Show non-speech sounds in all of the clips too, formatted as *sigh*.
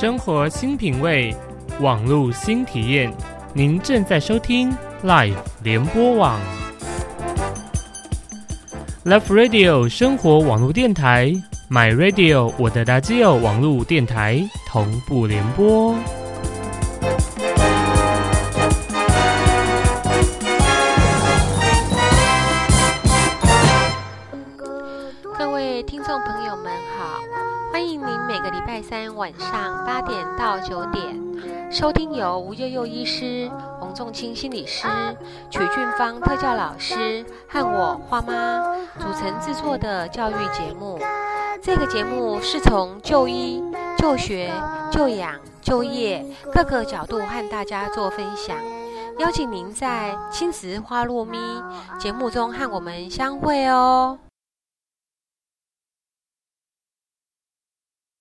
生活新品味，网路新体验。您正在收听 Life 联播网，Love Radio 生活网络电台，My Radio 我的 Radio 网络电台同步联播。收听由吴悠悠医师、洪仲清心理师、曲俊芳特教老师和我花妈组成制作的教育节目。这个节目是从就医、就学、就养、就业各个角度和大家做分享，邀请您在亲子花落咪节目中和我们相会哦。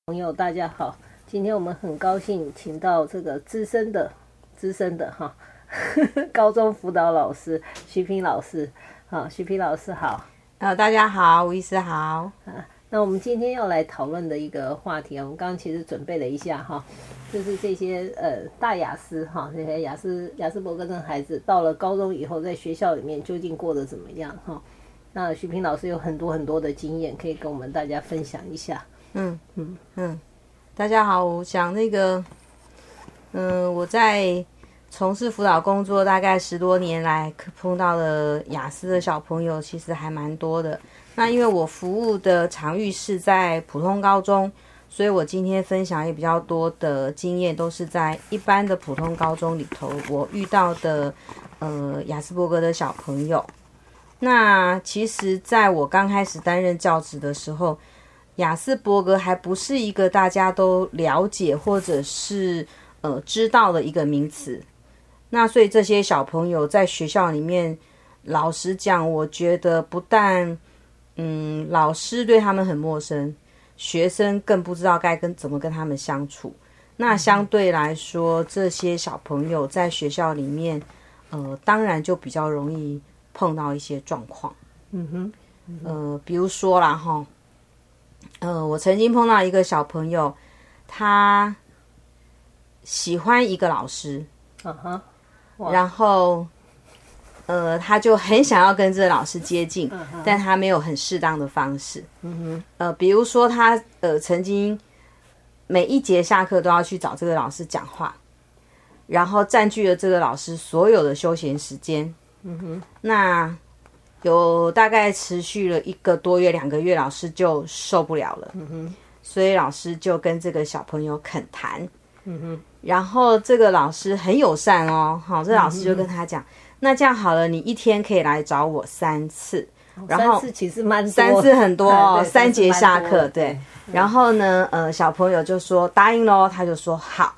朋友，大家好！今天我们很高兴请到这个资深的、资深的哈 *laughs* 高中辅导老师徐平老师。好，徐平老师好。呃，大家好，吴医师好。啊，那我们今天要来讨论的一个话题啊，我们刚刚其实准备了一下哈，就是这些呃大雅思哈，这些雅思雅思伯格症孩子到了高中以后，在学校里面究竟过得怎么样哈？那徐平老师有很多很多的经验，可以跟我们大家分享一下。嗯嗯嗯，大家好，我想那个，嗯，我在从事辅导工作大概十多年来，碰到的雅思的小朋友其实还蛮多的。那因为我服务的场域是在普通高中，所以我今天分享也比较多的经验，都是在一般的普通高中里头我遇到的呃雅斯伯格的小朋友。那其实在我刚开始担任教职的时候，雅斯伯格还不是一个大家都了解或者是呃知道的一个名词，那所以这些小朋友在学校里面，老实讲，我觉得不但嗯老师对他们很陌生，学生更不知道该跟怎么跟他们相处。那相对来说，这些小朋友在学校里面，呃，当然就比较容易碰到一些状况。嗯哼，呃，比如说啦哈。呃，我曾经碰到一个小朋友，他喜欢一个老师，嗯哼，然后，呃，他就很想要跟这个老师接近，但他没有很适当的方式，嗯哼，呃，比如说他呃曾经每一节下课都要去找这个老师讲话，然后占据了这个老师所有的休闲时间，嗯哼，那。有大概持续了一个多月、两个月，老师就受不了了，嗯哼，所以老师就跟这个小朋友恳谈，嗯哼，然后这个老师很友善哦，好，这老师就跟他讲，那这样好了，你一天可以来找我三次，然后三次其实蛮三次很多哦，*laughs* 三节下课，对，对，然后呢，呃，小朋友就说答应喽，他就说好，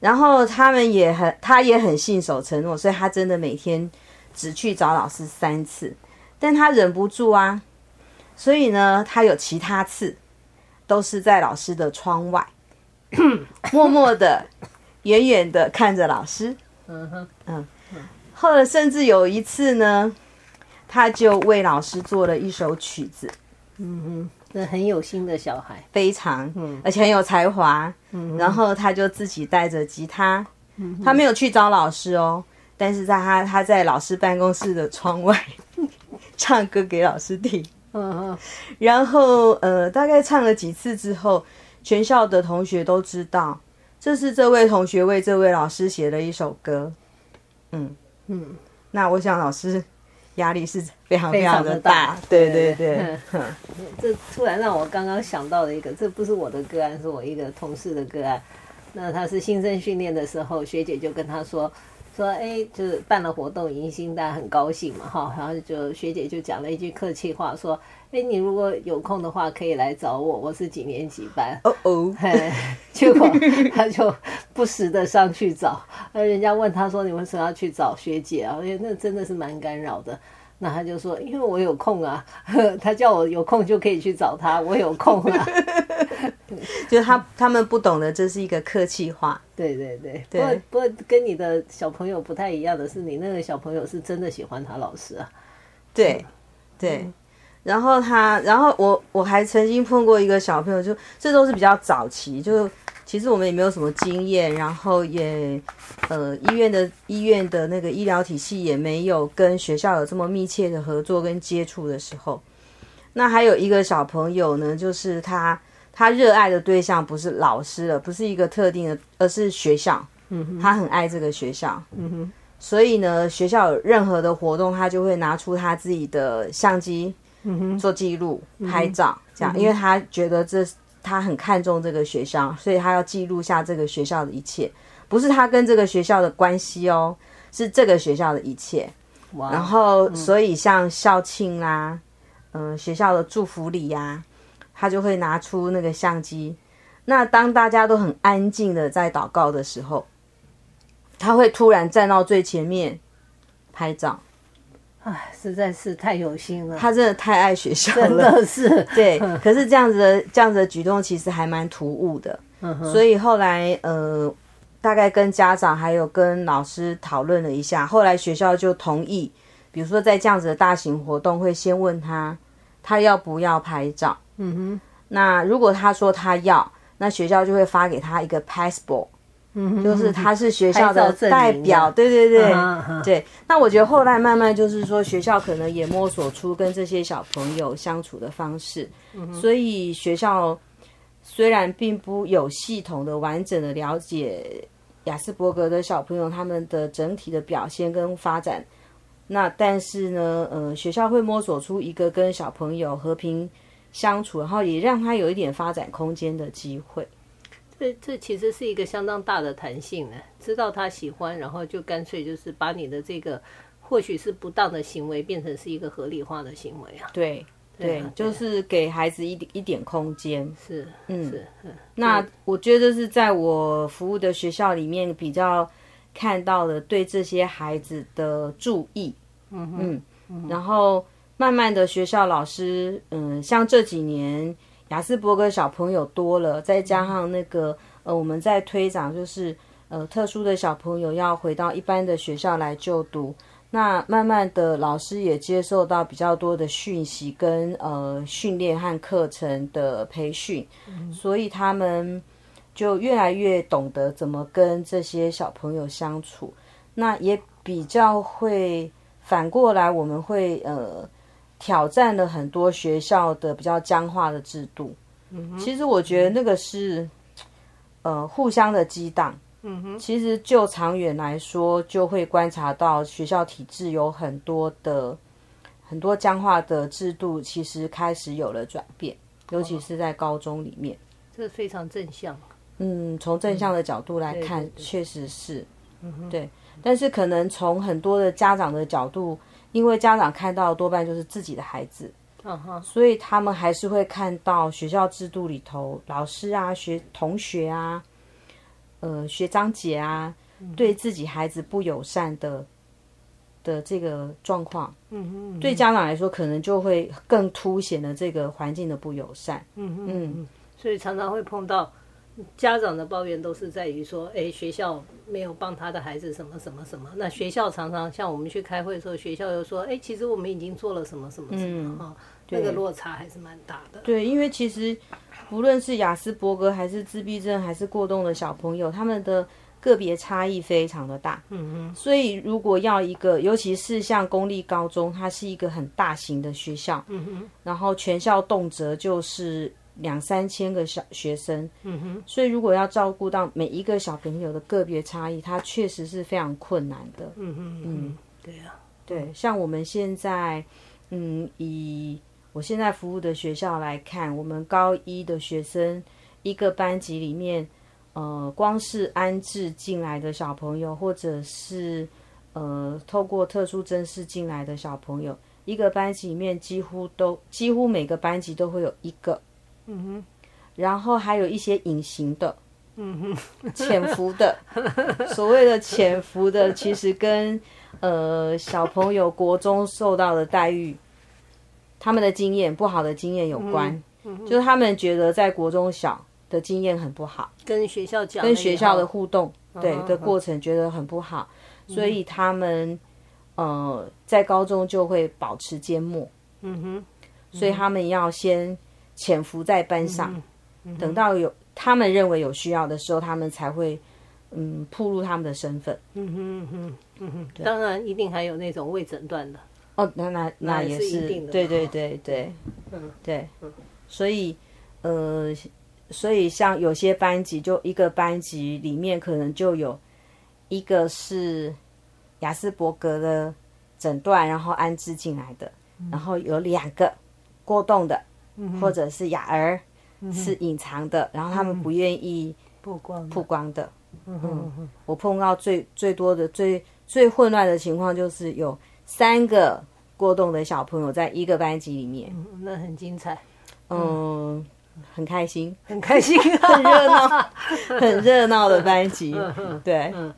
然后他们也很，他也很信守承诺，所以他真的每天只去找老师三次。但他忍不住啊，所以呢，他有其他次都是在老师的窗外，*clears throat* 默默的、远远的看着老师。嗯哼，嗯，后来甚至有一次呢，他就为老师做了一首曲子。嗯哼，这很有心的小孩，非常，嗯而且很有才华。嗯，然后他就自己带着吉他，他没有去找老师哦，但是在他他在老师办公室的窗外。*laughs* 唱歌给老师听，*laughs* 嗯嗯，然后呃，大概唱了几次之后，全校的同学都知道，这是这位同学为这位老师写的一首歌，嗯。嗯，那我想老师压力是非常非常的大，对对对，这突然让我刚刚想到了一个，这不是我的个案，是我一个同事的个案，那他是新生训练的时候，学姐就跟他说。说哎，就是办了活动迎新，大家很高兴嘛，哈。然后就学姐就讲了一句客气话，说：“哎，你如果有空的话，可以来找我，我是几年级班。”哦哦，结果他就不时的上去找，那人家问他说：“你为什么要去找学姐啊？”因为那真的是蛮干扰的。那他就说：“因为我有空啊，*laughs* 他叫我有空就可以去找他，我有空啊。” *laughs* 就他他们不懂得这是一个客气话。*laughs* 对对对，不过不过跟你的小朋友不太一样的是，你那个小朋友是真的喜欢他老师啊。对对，然后他，然后我我还曾经碰过一个小朋友，就这都是比较早期，就其实我们也没有什么经验，然后也呃医院的医院的那个医疗体系也没有跟学校有这么密切的合作跟接触的时候，那还有一个小朋友呢，就是他他热爱的对象不是老师了，不是一个特定的，而是学校。嗯，他很爱这个学校。嗯哼，所以呢，学校有任何的活动，他就会拿出他自己的相机，嗯哼，做记录、拍照，这样，因为他觉得这他很看重这个学校，所以他要记录下这个学校的一切，不是他跟这个学校的关系哦，是这个学校的一切。哇！然后，所以像校庆啦，嗯，学校的祝福礼呀，他就会拿出那个相机。那当大家都很安静的在祷告的时候。他会突然站到最前面拍照，唉，实在是太有心了。他真的太爱学校了，真的是。对，*laughs* 可是这样子的这样子的举动其实还蛮突兀的。所以后来呃，大概跟家长还有跟老师讨论了一下，后来学校就同意，比如说在这样子的大型活动，会先问他他要不要拍照。嗯哼。那如果他说他要，那学校就会发给他一个 passport。嗯，就是他是学校的代表，对对对对。那我觉得后来慢慢就是说，学校可能也摸索出跟这些小朋友相处的方式，所以学校虽然并不有系统的、完整的了解雅斯伯格的小朋友他们的整体的表现跟发展，那但是呢，呃，学校会摸索出一个跟小朋友和平相处，然后也让他有一点发展空间的机会。这这其实是一个相当大的弹性呢，知道他喜欢，然后就干脆就是把你的这个或许是不当的行为变成是一个合理化的行为啊。对对，就是给孩子一点一点空间。是，嗯，是。那我觉得是在我服务的学校里面比较看到了对这些孩子的注意。嗯嗯，然后慢慢的学校老师，嗯，像这几年。雅斯伯格小朋友多了，再加上那个呃，我们在推展，就是呃，特殊的小朋友要回到一般的学校来就读。那慢慢的，老师也接受到比较多的讯息跟呃训练和课程的培训，所以他们就越来越懂得怎么跟这些小朋友相处。那也比较会反过来，我们会呃。挑战了很多学校的比较僵化的制度。嗯其实我觉得那个是，呃，互相的激荡。嗯哼，其实就长远来说，就会观察到学校体制有很多的很多僵化的制度，其实开始有了转变，尤其是在高中里面。这非常正向。嗯，从正向的角度来看，确实是。对。但是可能从很多的家长的角度。因为家长看到多半就是自己的孩子，所以他们还是会看到学校制度里头老师啊、学同学啊、呃学长姐啊，对自己孩子不友善的的这个状况。嗯对家长来说，可能就会更凸显了这个环境的不友善。嗯嗯，所以常常会碰到。家长的抱怨都是在于说，哎，学校没有帮他的孩子什么什么什么。那学校常常像我们去开会的时候，学校又说，哎，其实我们已经做了什么什么什么哈，那个落差还是蛮大的。对，因为其实不论是雅斯伯格还是自闭症还是过动的小朋友，他们的个别差异非常的大。嗯嗯。所以如果要一个，尤其是像公立高中，它是一个很大型的学校，嗯哼，然后全校动辄就是。两三千个小学生，嗯哼，所以如果要照顾到每一个小朋友的个别差异，它确实是非常困难的。嗯哼，嗯，对啊，对，像我们现在，嗯，以我现在服务的学校来看，我们高一的学生一个班级里面，呃，光是安置进来的小朋友，或者是呃，透过特殊真试进来的小朋友，一个班级里面几乎都几乎每个班级都会有一个。嗯哼，然后还有一些隐形的，嗯哼，潜伏的，*laughs* 所谓的潜伏的，其实跟呃小朋友国中受到的待遇，他们的经验不好的经验有关，就是他们觉得在国中小的经验很不好，跟学校讲，跟学校的互动对的过程觉得很不好，所以他们呃在高中就会保持缄默，嗯哼，所以他们要先。潜伏在班上，等到有他们认为有需要的时候，他们才会嗯铺露他们的身份。嗯哼嗯哼嗯哼，当然一定还有那种未诊断的。哦，那那那也是，对对对对，嗯对，所以呃，所以像有些班级，就一个班级里面可能就有一个是雅斯伯格的诊断，然后安置进来的，然后有两个过动的，或者是雅儿是隐藏的，然后他们不愿意曝光曝光的。嗯，我碰到最最多的最最混乱的情况就是有三个。过动的小朋友在一个班级里面，那很精彩，嗯，很开心，很开心，*laughs* 很热闹，很热闹的班级，对，嗯，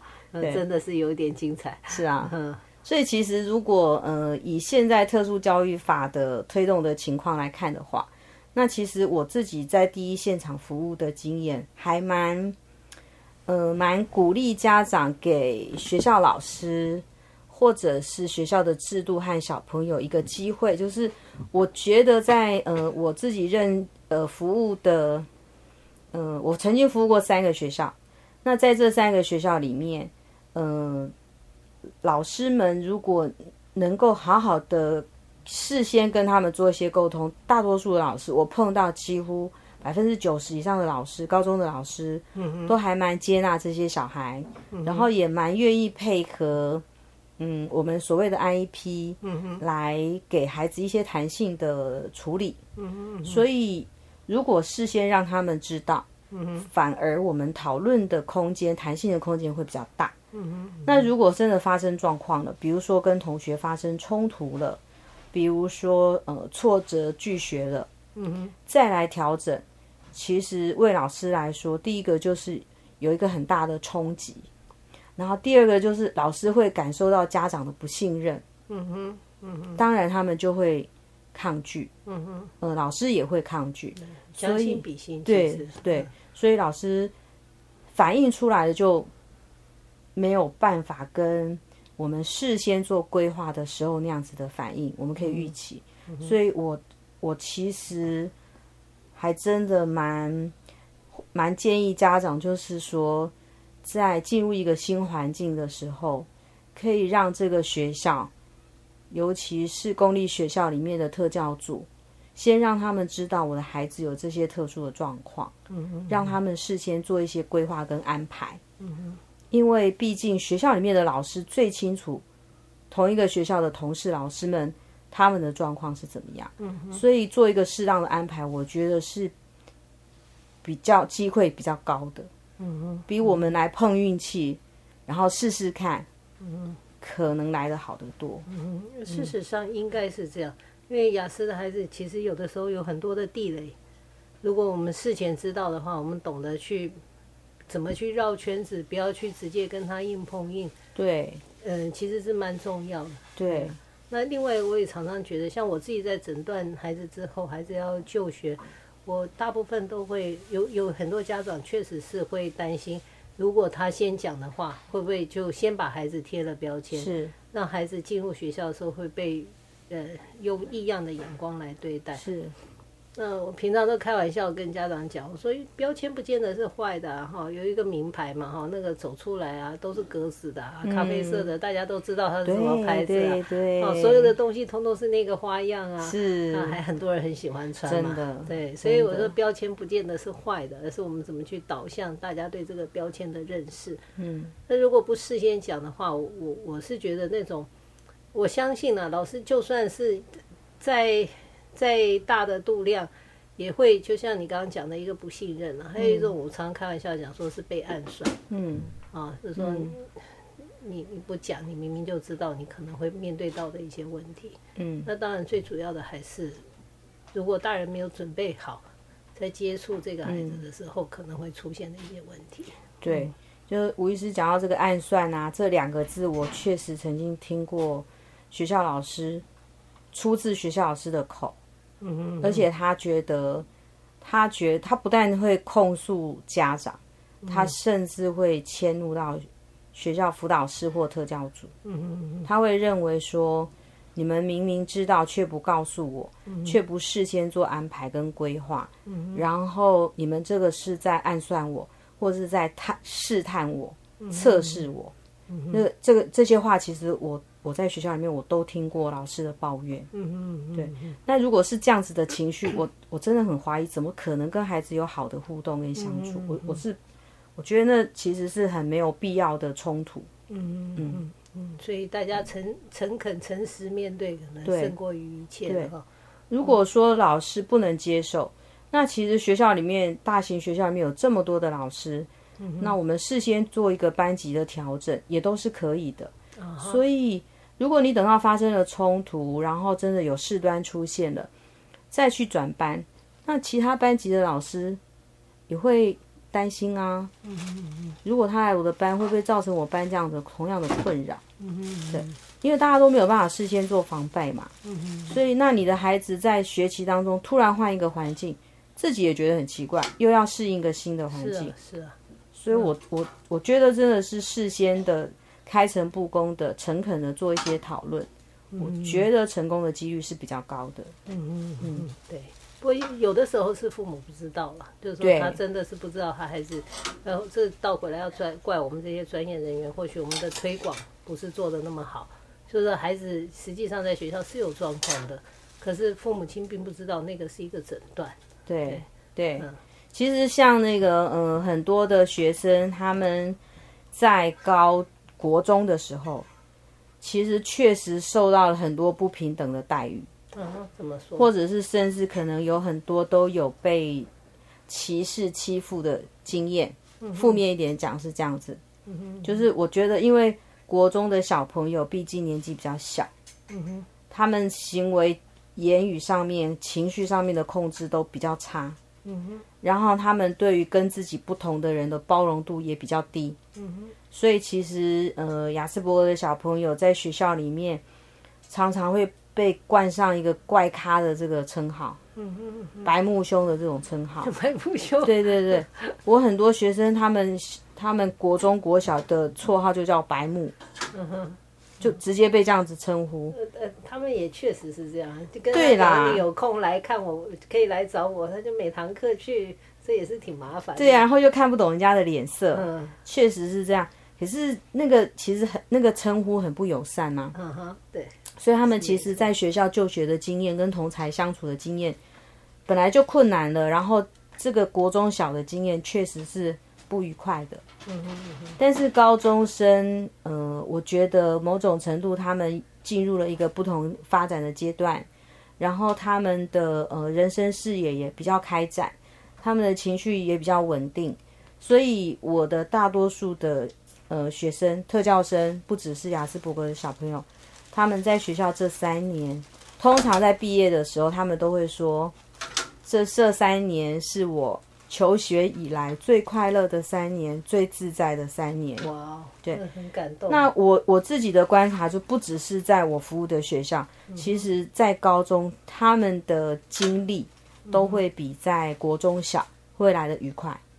真的是有点精彩，是啊，嗯，所以其实如果呃以现在特殊教育法的推动的情况来看的话，那其实我自己在第一现场服务的经验还蛮，呃，蛮鼓励家长给学校老师。或者是学校的制度和小朋友一个机会，就是我觉得在呃我自己认呃服务的，呃我曾经服务过三个学校，那在这三个学校里面，呃老师们如果能够好好的事先跟他们做一些沟通，大多数的老师我碰到几乎百分之九十以上的老师，高中的老师，嗯都还蛮接纳这些小孩，然后也蛮愿意配合。嗯，我们所谓的 IEP，嗯哼，来给孩子一些弹性的处理，嗯哼，所以如果事先让他们知道，嗯哼，反而我们讨论的空间、弹性的空间会比较大，嗯哼。那如果真的发生状况了，比如说跟同学发生冲突了，比如说呃挫折拒学了，嗯哼，再来调整，其实为老师来说，第一个就是有一个很大的冲击。然后第二个就是老师会感受到家长的不信任，嗯哼，嗯哼，当然他们就会抗拒，嗯哼，呃，老师也会抗拒，将心比心，对对，所以老师反映出来的就没有办法跟我们事先做规划的时候那样子的反应，我们可以预期，所以我我其实还真的蛮蛮建议家长就是说。在进入一个新环境的时候，可以让这个学校，尤其是公立学校里面的特教组，先让他们知道我的孩子有这些特殊的状况，嗯让他们事先做一些规划跟安排，嗯因为毕竟学校里面的老师最清楚同一个学校的同事老师们他们的状况是怎么样，嗯所以做一个适当的安排，我觉得是比较机会比较高的。嗯比我们来碰运气，然后试试看，嗯可能来的好得多。嗯。事实上应该是这样，因为雅思的孩子其实有的时候有很多的地雷，如果我们事前知道的话，我们懂得去怎么去绕圈子，不要去直接跟他硬碰硬。对，嗯，其实是蛮重要的。对，那另外我也常常觉得，像我自己在诊断孩子之后，孩子要就学。我大部分都会有有很多家长确实是会担心，如果他先讲的话，会不会就先把孩子贴了标签，是让孩子进入学校的时候会被呃用异样的眼光来对待。是。那我平常都开玩笑跟家长讲，我说标签不见得是坏的哈，有一个名牌嘛哈，那个走出来啊都是格子的，咖啡色的，大家都知道它是什么牌子啊，哦，所有的东西通通是那个花样啊，是，还很多人很喜欢穿嘛，对，所以我说标签不见得是坏的，而是我们怎么去导向大家对这个标签的认识。嗯，那如果不事先讲的话，我我我是觉得那种，我相信呢，老师就算是在。再大的度量，也会就像你刚刚讲的一个不信任了。还有一种，我常开玩笑讲，说是被暗算。嗯，啊，就是说你你不讲，你明明就知道你可能会面对到的一些问题。嗯，那当然最主要的还是，如果大人没有准备好，在接触这个孩子的时候，可能会出现的一些问题。对，就是吴医师讲到这个暗算啊，这两个字，我确实曾经听过学校老师出自学校老师的口。而且他觉得，他觉他不但会控诉家长，他甚至会迁怒到学校辅导师或特教组。他会认为说，你们明明知道却不告诉我，却不事先做安排跟规划，然后你们这个是在暗算我，或是在探试探我、测试我。那这个这些话，其实我我在学校里面我都听过老师的抱怨。嗯嗯，对。那如果是这样子的情绪，我我真的很怀疑，怎么可能跟孩子有好的互动跟相处？我我是我觉得那其实是很没有必要的冲突。嗯嗯嗯，所以大家诚诚恳、诚实面对，可能胜过于一切的哈。如果说老师不能接受，那其实学校里面大型学校里面有这么多的老师。那我们事先做一个班级的调整，也都是可以的。所以，如果你等到发生了冲突，然后真的有事端出现了，再去转班，那其他班级的老师也会担心啊。如果他来我的班，会不会造成我班这样的同样的困扰？对，因为大家都没有办法事先做防备嘛。所以，那你的孩子在学习当中突然换一个环境，自己也觉得很奇怪，又要适应一个新的环境。是啊。所以，我我我觉得真的是事先的开诚布公的、诚恳的做一些讨论，我觉得成功的几率是比较高的。嗯嗯嗯，对。不过有的时候是父母不知道了，就是说他真的是不知道他孩子，然后这倒回来要怪怪我们这些专业人员，或许我们的推广不是做的那么好，就是孩子实际上在学校是有状况的，可是父母亲并不知道那个是一个诊断。对对。其实像那个，嗯，很多的学生他们在高国中的时候，其实确实受到了很多不平等的待遇。嗯，怎么说？或者是甚至可能有很多都有被歧视欺负的经验。负面一点讲是这样子。嗯哼。就是我觉得，因为国中的小朋友毕竟年纪比较小。嗯哼。他们行为、言语上面、情绪上面的控制都比较差。嗯哼。然后他们对于跟自己不同的人的包容度也比较低，嗯哼，所以其实呃，雅斯伯格的小朋友在学校里面常常会被冠上一个怪咖的这个称号，嗯哼，白木兄的这种称号，*laughs* 白木兄，对对对，我很多学生他们他们国中国小的绰号就叫白木，嗯哼。就直接被这样子称呼。呃，他们也确实是这样，就跟他讲你有空来看我，可以来找我，他就每堂课去，这也是挺麻烦。对呀，然后又看不懂人家的脸色，嗯，确实是这样。可是那个其实很那个称呼很不友善呐。嗯哼，对。所以他们其实在学校就学的经验跟同才相处的经验本来就困难了，然后这个国中小的经验确实是。不愉快的，嗯哼但是高中生，呃，我觉得某种程度他们进入了一个不同发展的阶段，然后他们的呃人生视野也比较开展，他们的情绪也比较稳定，所以我的大多数的呃学生、特教生，不只是雅斯伯格的小朋友，他们在学校这三年，通常在毕业的时候，他们都会说，这这三年是我。求学以来最快乐的三年，最自在的三年。哇，对，很感动。那我我自己的观察就不只是在我服务的学校，其实在高中他们的经历都会比在国中小会来的愉快。嗯，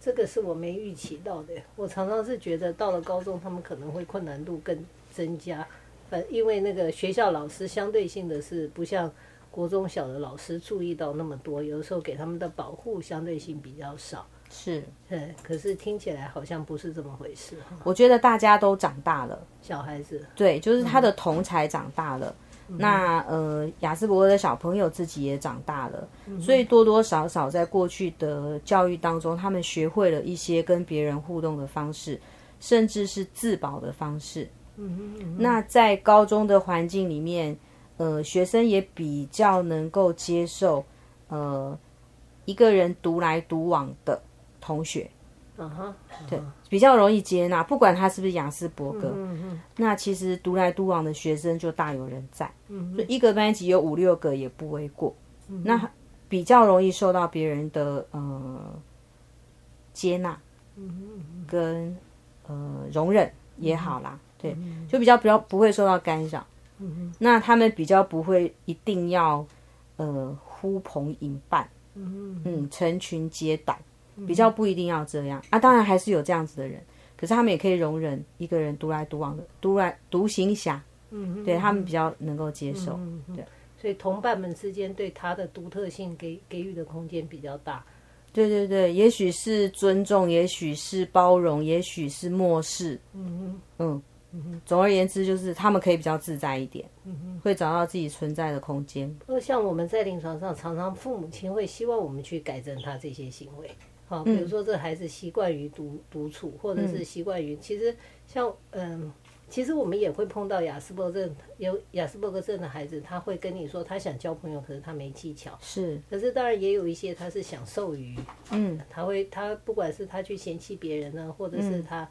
这个是我没预期到的。我常常是觉得到了高中，他们可能会困难度更增加。反，因为那个学校老师相对性的是不像。国中小的老师注意到那么多，有的时候给他们的保护相对性比较少。是，嗯，可是听起来好像不是这么回事。我觉得大家都长大了，小孩子，对，就是他的同才长大了。那呃，雅斯伯格的小朋友自己也长大了，所以多多少少在过去的教育当中，他们学会了一些跟别人互动的方式，甚至是自保的方式。嗯嗯。那在高中的环境里面。呃，学生也比较能够接受，呃，一个人独来独往的同学，嗯哼，对，比较容易接纳，不管他是不是雅斯伯格，嗯嗯，那其实独来独往的学生就大有人在，嗯所以一个班级有五六个也不为过，那比较容易受到别人的呃接纳，嗯跟呃容忍也好啦，对，就比较比较不会受到干扰。嗯那他们比较不会一定要，呃，呼朋引伴，嗯嗯，成群结党，比较不一定要这样啊。当然还是有这样子的人，可是他们也可以容忍一个人独来独往的独来独行侠，嗯，对他们比较能够接受。对，所以同伴们之间对他的独特性给给予的空间比较大。对对对，也许是尊重，也许是包容，也许是漠视。嗯嗯，总而言之，就是他们可以比较自在一点，嗯会找到自己存在的空间。那，像我们在临床上，常常父母亲会希望我们去改正他这些行为。好，比如说这孩子习惯于独独处，或者是习惯于，其实像嗯。其实我们也会碰到雅斯伯症有雅斯伯格症的孩子，他会跟你说他想交朋友，可是他没技巧。是，可是当然也有一些他是享受于，嗯，他会他不管是他去嫌弃别人呢，或者是他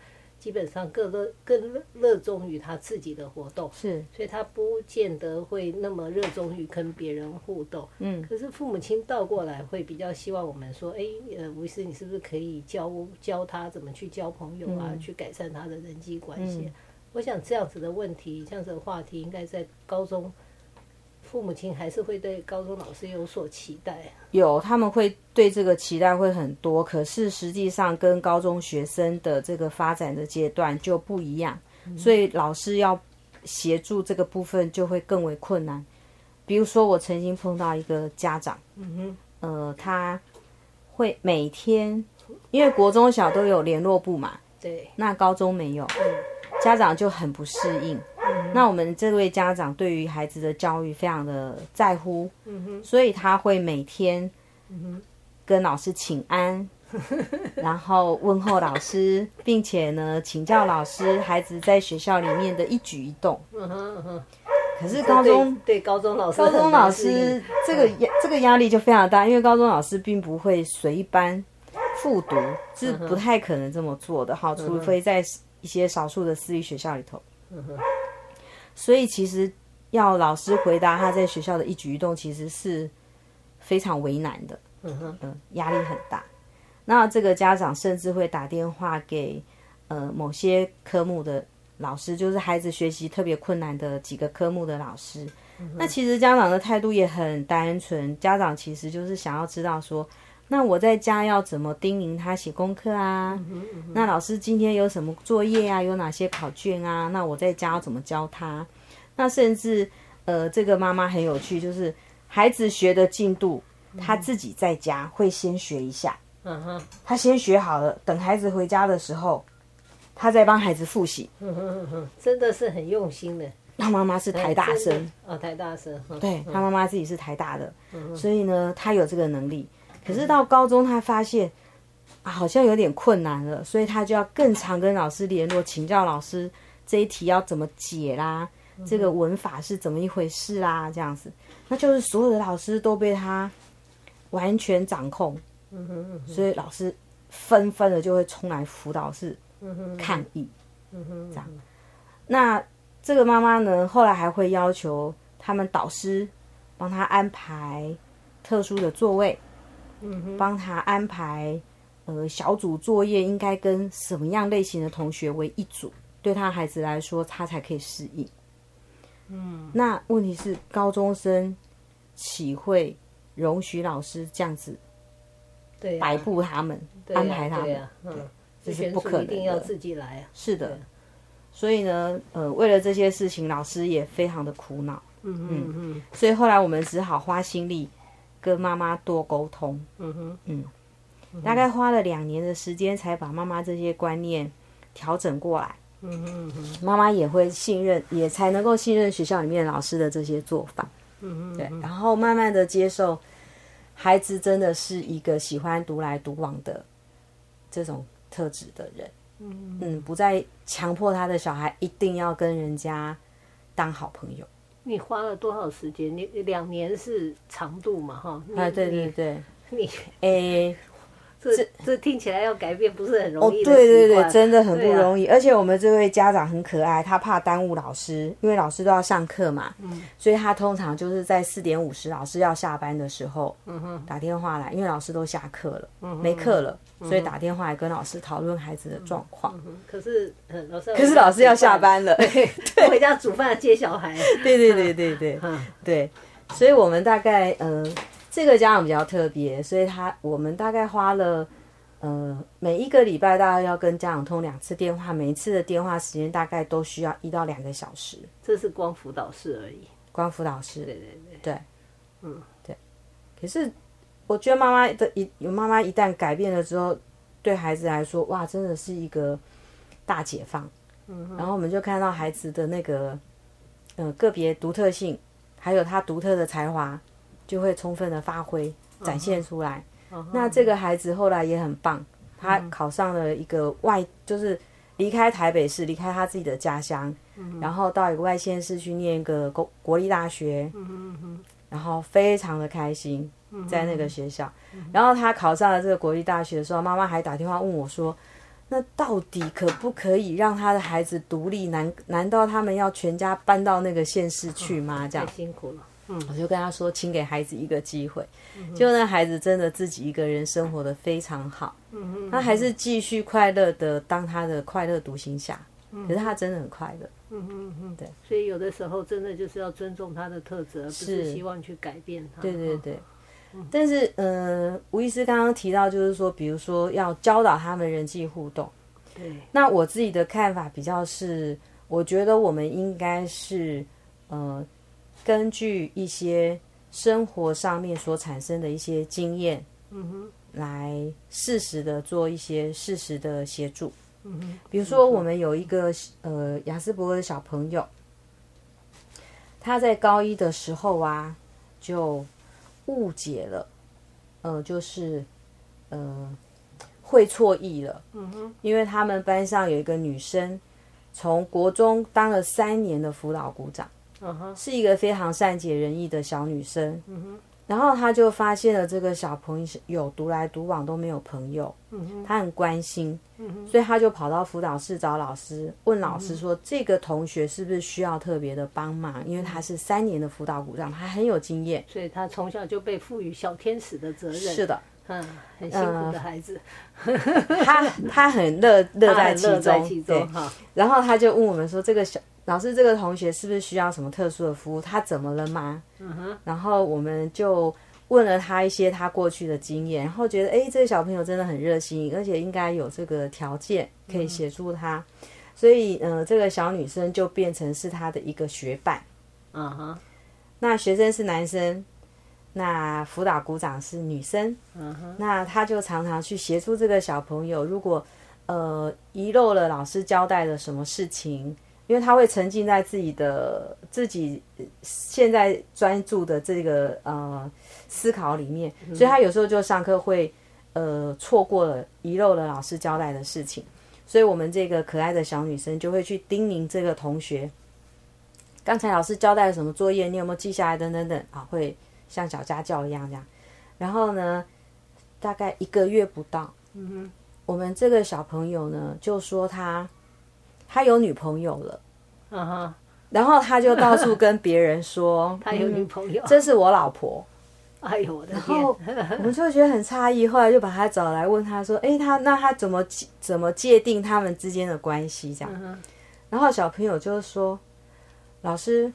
基本上更乐更热热衷于他自己的活动，是，所以他不见得会那么热衷于跟别人互动。嗯，可是父母亲倒过来会比较希望我们说，哎，呃，吴医师，你是不是可以教教他怎么去交朋友啊，去改善他的人际关系？我想这样子的问题，这样子的话题，应该在高中，父母亲还是会对高中老师有所期待。有他们会对这个期待会很多，可是实际上跟高中学生的这个发展的阶段就不一样，所以老师要协助这个部分就会更为困难。比如说，我曾经碰到一个家长，嗯哼呃，他会每天，因为国中小都有联络部嘛，对，那高中没有，家长就很不适应。那我们这位家长对于孩子的教育非常的在乎，所以他会每天跟老师请安，*laughs* 然后问候老师，并且呢请教老师孩子在学校里面的一举一动。嗯哼嗯哼。可是高中对高中老师，高中老师这个压这个压力就非常大，因为高中老师并不会随班复读，是不太可能这么做的哈，除非在一些少数的私立学校里头。所以其实要老师回答他在学校的一举一动，其实是非常为难的，嗯哼，嗯，压力很大。那这个家长甚至会打电话给呃某些科目的老师，就是孩子学习特别困难的几个科目的老师。那其实家长的态度也很单纯，家长其实就是想要知道说，那我在家要怎么叮咛他写功课啊？那老师今天有什么作业啊？有哪些考卷啊？那我在家要怎么教他？那甚至呃，这个妈妈很有趣，就是孩子学的进度，他自己在家会先学一下，嗯哼，他先学好了，等孩子回家的时候，他再帮孩子复习。嗯哼真的是很用心的。他妈妈是台大生，哦，台大生，嗯对他妈妈自己是台大的，所以呢，他有这个能力。可是到高中，他发现啊，好像有点困难了，所以他就要更常跟老师联络，请教老师这一题要怎么解啦，这个文法是怎么一回事啦，这样子。那就是所有的老师都被他完全掌控，所以老师纷纷的就会冲来辅导室抗议，嗯哼这样。那这个妈妈呢，后来还会要求他们导师帮他安排特殊的座位，帮他安排呃小组作业应该跟什么样类型的同学为一组，对他孩子来说，他才可以适应。嗯，那问题是高中生岂会容许老师这样子对啊摆布他们、安排他们？对啊嗯，这是不可能的一定要。自己来啊。是的，所以呢，呃，为了这些事情，老师也非常的苦恼。嗯嗯嗯所以后来我们只好花心力跟妈妈多沟通，嗯哼，嗯，大概花了两年的时间才把妈妈这些观念调整过来。嗯哼嗯哼，妈妈也会信任，也才能够信任学校里面老师的这些做法。嗯哼，对，然后慢慢的接受，孩子真的是一个喜欢独来独往的这种特质的人。嗯嗯，不再强迫他的小孩一定要跟人家当好朋友。你花了多少时间？你两年是长度嘛？哈，啊，对对，对，你 *laughs* 你诶、这这听起来要改变不是很哦，容易哦对对对，真的很不容易。而且我们这位家长很可爱，他怕耽误老师，因为老师都要上课嘛，嗯。所以他通常就是在四点五十老师要下班的时候嗯哼，打电话来，因为老师都下课了，没课了，所以打电话来跟老师讨论孩子的状况。嗯可是呃老师，可是老师要下，班了，*laughs* 对，回家煮饭接小孩，对对对对对嗯。对，所以我们大概呃，这个家长比较特别，所以他我们大概花了呃，每一个礼拜大概要跟家长通两次电话，每一次的电话时间大概都需要一到两个小时。这是光辅导室而已。光辅导室，对对对，对，嗯，对。可是我觉得妈妈的一有妈妈一旦改变了之后，对孩子来说，哇，真的是一个大解放。嗯，然后我们就看到孩子的那个，呃，个别独特性，还有他独特的才华，就会充分的发挥展现出来。那这个孩子后来也很棒，他考上了一个外，就是离开台北市，离开他自己的家乡，然后到一个外县市去念一个国国立大学，然后非常的开心在那个学校。然后他考上了这个国立大学的时候，妈妈还打电话问我说：“那到底可不可以让他的孩子独立？难难道他们要全家搬到那个县市去吗？”这样太辛苦了。我就跟他说，请给孩子一个机会。就那孩子真的自己一个人生活的非常好，他还是继续快乐的当他的快乐独行侠。可是他真的很快乐。嗯嗯嗯，对。所以有的时候真的就是要尊重他的特质，而不是是希望去改变他。对对对。但是，呃，吴医师刚刚提到，就是说，比如说要教导他们人际互动。对，那我自己的看法比较是，我觉得我们应该是，呃，根据一些生活上面所产生的一些经验，嗯哼，来适时的做一些适时的协助。嗯哼，比如说，我们有一个呃雅斯伯格的小朋友，他在高一的时候啊，就误解了，呃，就是呃会错意了。嗯哼，因为他们班上有一个女生，从国中当了三年的辅导股长，是一个非常善解人意的小女生。然后她就发现了这个小朋友独来独往都没有朋友，嗯哼，他很关心，所以她就跑到辅导室找老师，问老师说这个同学是不是需要特别的帮忙？因为他是三年的辅导股长，他很有经验。所以他从小就被赋予小天使的责任。是的，嗯，很辛苦的孩子，他他很乐乐在其中，其对。然后他就问我们说：“这个小老师，这个同学是不是需要什么特殊的服务？他怎么了吗？”嗯哼，然后我们就问了他一些他过去的经验，然后觉得哎，这个小朋友真的很热心，而且应该有这个条件可以协助他，所以呃，这个小女生就变成是他的一个学伴。嗯哼，那学生是男生，那辅导股长是女生，嗯哼，那他就常常去协助这个小朋友，如果呃遗漏了老师交代的什么事情，因为他会沉浸在自己的自己呃现在专注的这个呃思考里面，所以他有时候就上课会呃错过了遗漏了老师交代的事情，所以我们这个可爱的小女生就会去叮咛这个同学，刚才老师交代了什么作业，你有没有记下来？等等等啊，会像小家教一样这样。然后呢，大概一个月不到，嗯哼，我们这个小朋友呢就说他他有女朋友了，然后他就到处跟别人说 *laughs* 他有女嗯朋友。这是我老婆。哎呦我的然后天！我们就觉得很诧异，后来就把他找来问他说：“哎，他那他怎么怎么界定他们之间的关系？”这样，然后小朋友就说：“老师，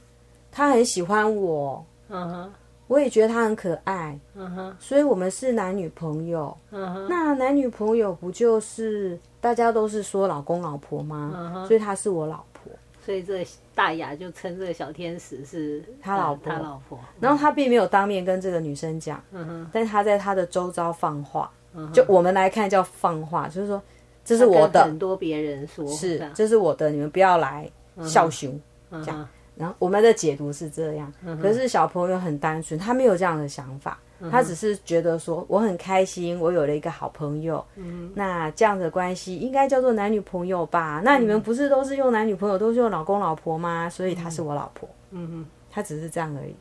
他很喜欢我，嗯哼，我也觉得他很可爱，嗯哼，所以我们是男女朋友。嗯哼，那男女朋友不就是大家都是说老公老婆吗？嗯所以她是我老婆。所以这大雅就称这个小天使是他老婆。他老婆。然后他并没有当面跟这个女生讲，但他在他的周遭放话，嗯就我们来看叫放话，就是说这是我的。很，多别人说是这是我的，你们不要来笑熊。嗯这样。然后我们的解读是这样，可是小朋友很单纯，他没有这样的想法，他只是觉得说我很开心，我有了一个好朋友，那这样的关系应该叫做男女朋友吧？那你们不是都是用男女朋友，都是用老公老婆吗？所以他是我老婆，嗯哼，他只是这样而已。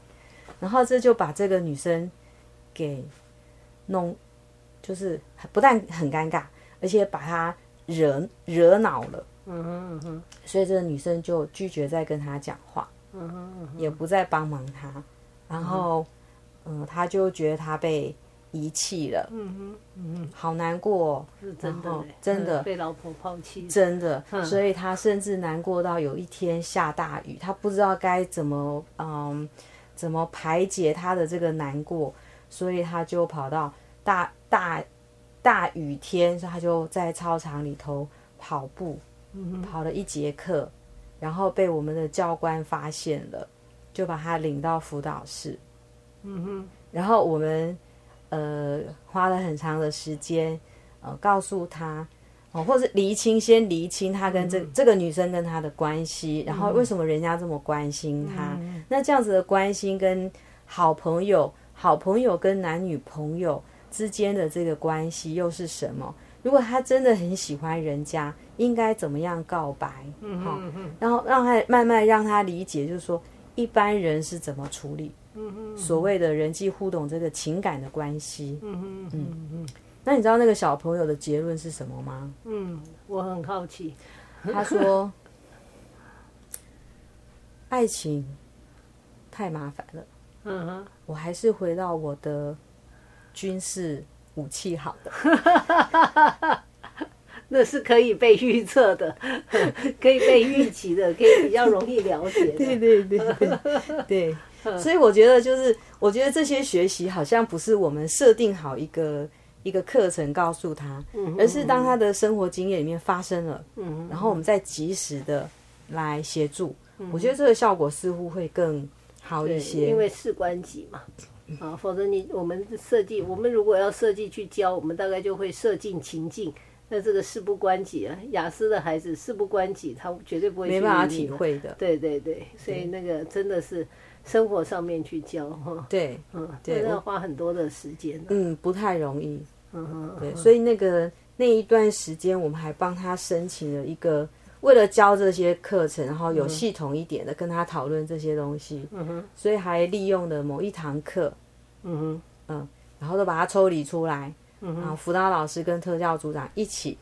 然后这就把这个女生给弄，就是不但很尴尬，而且把她惹惹恼了。嗯哼，嗯哼，所以这个女生就拒绝再跟他讲话，嗯哼，嗯哼，也不再帮忙他，然后，嗯，他就觉得他被遗弃了，嗯哼，嗯哼，好难过、哦，是真的真的。嗯被老婆抛弃。真的，嗯。所以他甚至难过到有一天下大雨，他不知道该怎么，嗯，怎么排解他的这个难过，所以他就跑到大大大雨天，所以他就在操场里头跑步，嗯跑了一节课，然后被我们的教官发现了，就把他领到辅导室。嗯哼，然后我们呃花了很长的时间，呃告诉他。哦，或者厘清，先厘清他跟这、这个女生跟他的关系，然后为什么人家这么关心他？那这样子的关心跟好朋友、好朋友跟男女朋友之间的这个关系又是什么？如果他真的很喜欢人家，应该怎么样告白？好、然后让他慢慢让他理解，就是说一般人是怎么处理所谓的人际互动这个情感的关系。嗯嗯嗯那你知道那个小朋友的结论是什么吗？嗯，我很好奇。他说：“爱情太麻烦了，嗯哼，我还是回到我的军事武器好的。*laughs* 那是可以被预测的，*laughs* 可以被预期的，可以比较容易了解的。*laughs* 对对对对对，*laughs* 所以我觉得就是，我觉得这些学习好像不是我们设定好一个一个课程告诉他，而是当他的生活经验里面发生了，嗯然后我们再及时的来协助，我觉得这个效果似乎会更好一，些。因为事关己嘛。啊，否则你我们设计，我们如果要设计去教，我们大概就会设进情境。那这个事不关己啊，雅思的孩子事不关己，他绝对不会去没办法。体会的，对对对，所以那个真的是生活上面去教哈，对，嗯，对真的要花很多的时间的。嗯，不太容易。嗯哼，对，所以那个那一段时间，我们还帮他申请了一个，为了教这些课程，然后有系统一点的跟他讨论这些东西，嗯哼，所以还利用了某一堂课，嗯哼，嗯然后都把它抽离出来，嗯然后辅导老师跟特教组长一起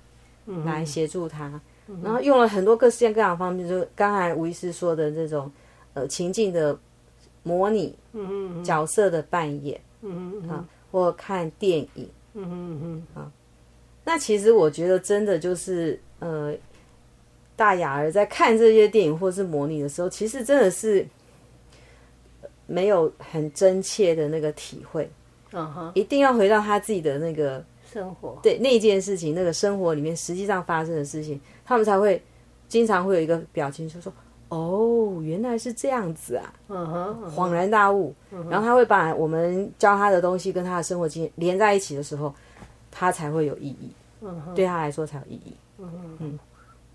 嗯来协助他，然后用了很多各式各样的方面，就刚才吴医师说的这种呃情境的模拟、嗯嗯，角色的扮演，嗯嗯，啊，或看电影。嗯哼嗯啊，那其实我觉得真的就是呃，大雅儿在看这些电影或是模拟的时候，其实真的是没有很真切的那个体会，啊哈，一定要回到他自己的那个生活，对那件事情、那个生活里面实际上发生的事情，他们才会经常会有一个表情，就说。哦，原来是这样子啊！嗯哼，嗯恍然大悟，然后他会把我们教他的东西跟他的生活经验连在一起的时候，他才会有意义，嗯哼，对他来说才有意义。嗯嗯。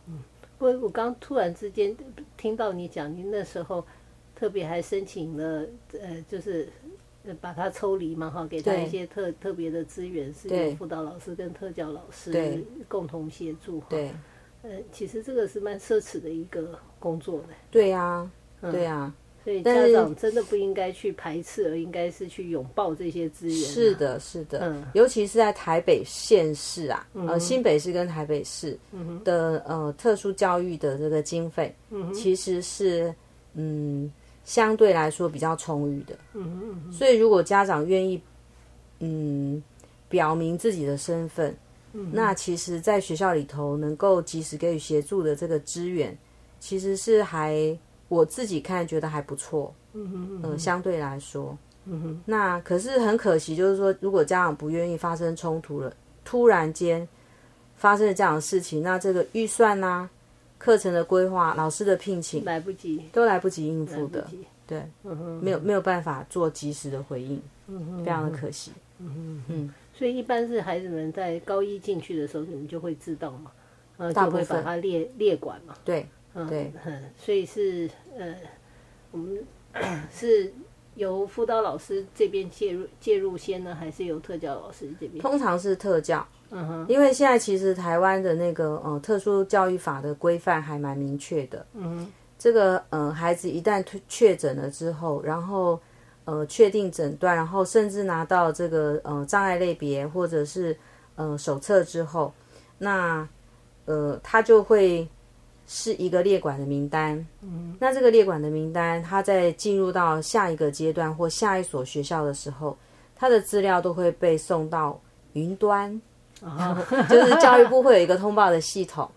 嗯我我刚突然之间听到你讲，你那时候特别还申请了，呃，就是呃把它抽离嘛，哈，给他一些特特别的资源，是对。由辅导老师跟特教老师共同协助。哈，对，呃，其实这个是蛮奢侈的一个工作的，对呀、对呀、所以家长真的不应该去排斥，而应该是去拥抱这些资源。是，的，是的，嗯。尤其是在台北县市啊，呃，新北市跟台北市的呃特殊教育的这个经费，其实是嗯相对来说比较充裕的，嗯所以如果家长愿意嗯表明自己的身份，那其实在学校里头能够及时给予协助的这个资源，其实是还我自己看觉得还不错，嗯哼呃，相对来说。嗯哼，那可是很可惜，就是说，如果家长不愿意发生冲突了，突然间发生了这样的事情，那这个预算呐、课程的规划、老师的聘请来不及，都来不及应付的，对，嗯，没有没有办法做及时的回应，嗯，非常的可惜。嗯所以一般是孩子们在高一进去的时候，你们就会知道嘛，呃，就会把它列列管嘛，对嗯，对，嗯，所以是呃，我们 *coughs* 是由辅导老师这边介入介入先呢，还是由特教老师这边？通常是特教，嗯哼，因为现在其实台湾的那个呃特殊教育法的规范还蛮明确的。嗯哼，这个呃孩子一旦确确诊了之后，然后呃确定诊断，然后甚至拿到这个呃障碍类别或者是呃手册之后，那呃他就会是一个列管的名单。嗯，那这个列管的名单，他在进入到下一个阶段或下一所学校的时候，他的资料都会被送到云端。*laughs* 就是教育部会有一个通报的系统，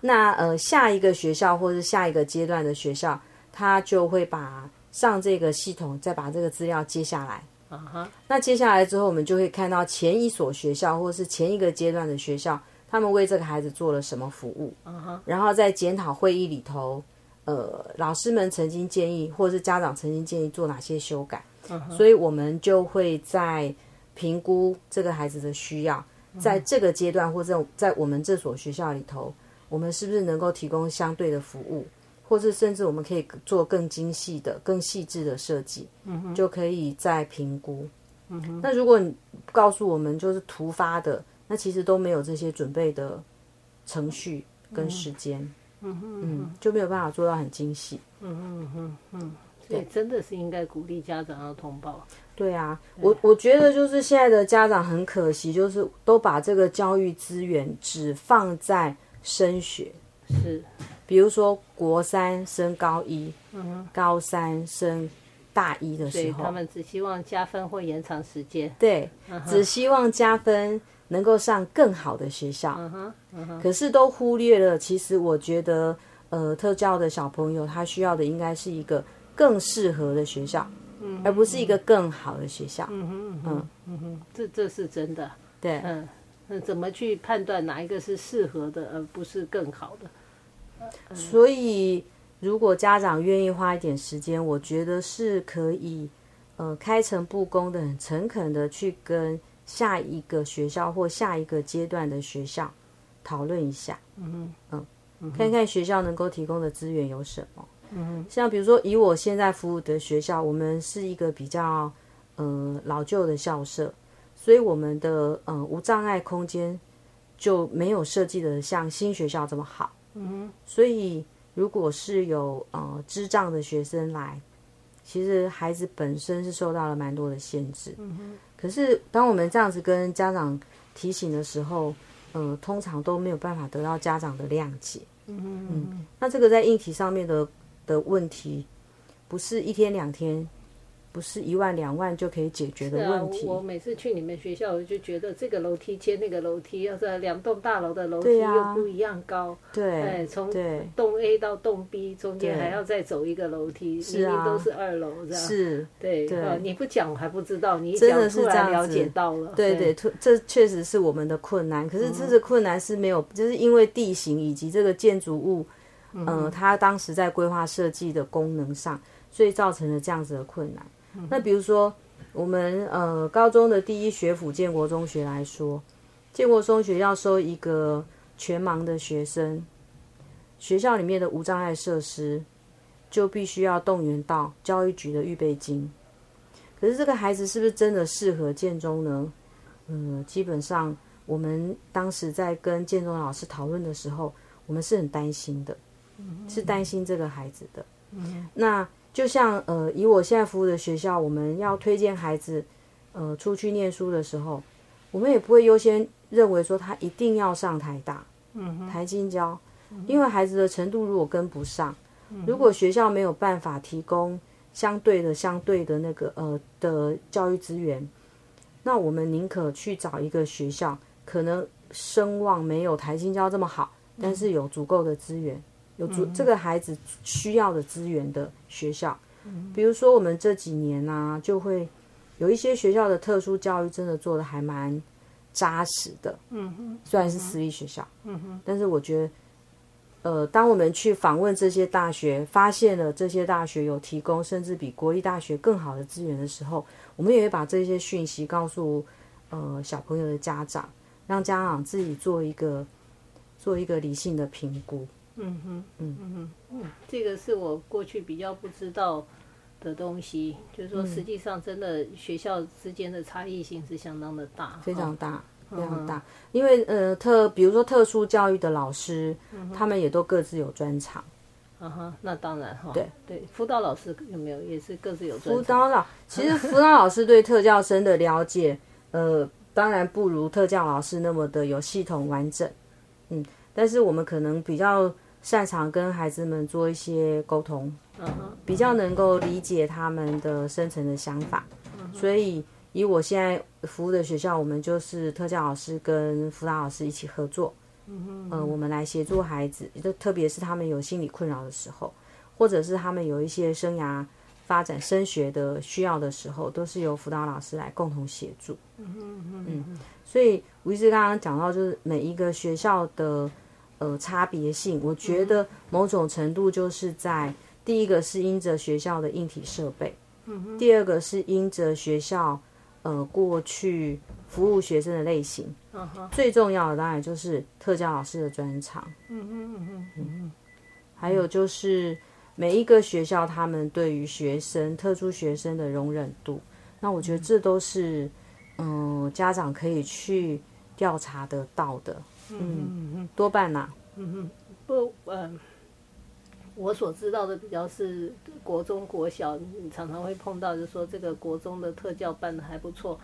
那呃下一个学校或是下一个阶段的学校，他就会把上这个系统再把这个资料接下来，那接下来之后，我们就会看到前一所学校或是前一个阶段的学校，他们为这个孩子做了什么服务，然后在检讨会议里头，呃，老师们曾经建议，或是家长曾经建议做哪些修改，所以我们就会在评估这个孩子的需要，在这个阶段或者在我们这所学校里头，我们是不是能够提供相对的服务，或是甚至我们可以做更精细的、更细致的设计，就可以再评估。那如果你告诉我们就是突发的，那其实都没有这些准备的程序跟时间，嗯就没有办法做到很精细。所以真的是应该鼓励家长要通报。对啊，我我觉得就是现在的家长很可惜，就是都把这个教育资源只放在升学，是，比如说国三升高一，高三升大一的时候，他们只希望加分或延长时间。对，只希望加分能够上更好的学校，可是都忽略了，其实我觉得，呃，特教的小朋友他需要的应该是一个更适合的学校，而不是一个更好的学校。嗯这这是真的。对，嗯，那怎么去判断哪一个是适合的，而不是更好的？所以如果家长愿意花一点时间，我觉得是可以，呃，开诚布公的、很诚恳的去跟下一个学校或下一个阶段的学校讨论一下。嗯嗯，看看学校能够提供的资源有什么。嗯像比如说以我现在服务的学校，我们是一个比较呃老旧的校舍，所以我们的呃无障碍空间就没有设计的像新学校这么好。嗯所以，如果是有呃智障的学生来，其实孩子本身是受到了蛮多的限制。嗯可是，当我们这样子跟家长提醒的时候，呃，通常都没有办法得到家长的谅解。嗯那这个在硬体上面的的问题，不是一天两天，不是一万两万就可以解决的问题。我每次去你们学校，我就觉得这个楼梯接那个楼梯，要是两栋大楼的楼梯又不一样高，对哎，从对。栋 A 到栋 B 中间还要再走一个楼梯，是啊。明明都是二楼，这样。是，对，对。呃你不讲我还不知道，你一讲真的是突然了解到了，对对，这确实是我们的困难。可是这个困难是没有，就是因为地形以及这个建筑物，呃，它当时在规划设计的功能上，所以造成了这样子的困难。那比如说，我们呃高中的第一学府建国中学来说，建国中学要收一个全盲的学生，学校里面的无障碍设施就必须要动员到教育局的预备金。可是这个孩子是不是真的适合建中呢？嗯，基本上我们当时在跟建中老师讨论的时候，我们是很担心的，是担心这个孩子的。那就像呃，以我现在服务的学校，我们要推荐孩子呃出去念书的时候，我们也不会优先认为说他一定要上台大、台金交，因为孩子的程度如果跟不上，如果学校没有办法提供相对的、相对的那个呃的教育资源，那我们宁可去找一个学校，可能声望没有台金交这么好，但是有足够的资源，有足、这个孩子需要的资源的学校。比如说我们这几年呢、就会有一些学校的特殊教育真的做的还蛮扎实的。嗯哼，虽然是私立学校，嗯哼，但是我觉得。呃，当我们去访问这些大学，发现了这些大学有提供甚至比国立大学更好的资源的时候，我们也会把这些讯息告诉呃小朋友的家长，让家长自己做一个做一个理性的评估。这个是我过去比较不知道的东西，就是说嗯。实际上真的学校之间的差异性是相当的大，非常哦大，非常大。因为呃特，比如说特殊教育的老师，他们也都各自有专长。啊哈，那当然哈，对。对，辅导老师有没有也是各自有专辅？导老，其实辅导老师对特教生的了解，*laughs* 呃，当然不如特教老师那么的有系统完整，嗯，但是我们可能比较擅长跟孩子们做一些沟通，比较能够理解他们的深层的想法，所以以我现在服务的学校，我们就是特教老师跟辅导老师一起合作，呃，我们来协助孩子，就特别是他们有心理困扰的时候，或者是他们有一些生涯发展升学的需要的时候，都是由辅导老师来共同协助。嗯嗯嗯。所以吴医师刚刚讲到，就是每一个学校的呃差别性，我觉得某种程度就是在第一个是因着学校的硬体设备，嗯第二个是因着学校呃过去服务学生的类型，嗯最重要的当然就是特教老师的专长，嗯嗯嗯嗯嗯，还有就是每一个学校他们对于学生特殊学生的容忍度，那我觉得这都是。嗯，家长可以去调查得到的，嗯，多半呐，嗯哼，不，嗯，我所知道的比较是国中、国小，你常常会碰到，就说这个国中的特教办的还不错，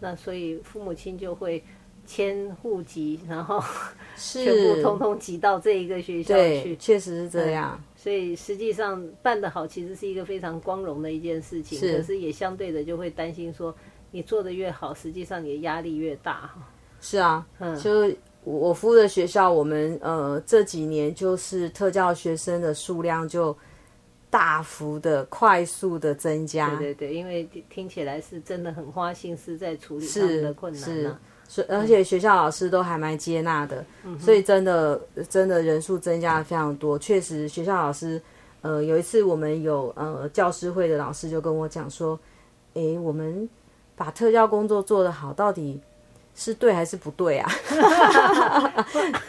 那所以父母亲就会迁户籍，然后全部通通挤到这一个学校去，确实是这样。所以实际上办得好，其实是一个非常光荣的一件事情，可是也相对的就会担心说。你做的越好，实际上你的压力越大哈。是啊，嗯，就我服务的学校，我们呃这几年就是特教学生的数量就大幅的、快速的增加。对对对，因为听起来是真的很花心思在处理他们的困难是是，而且学校老师都还蛮接纳的，所以真的真的人数增加的非常多。确实，学校老师呃有一次我们有呃教师会的老师就跟我讲说，哎，我们。把特教工作做得好，到底是对还是不对啊？*laughs*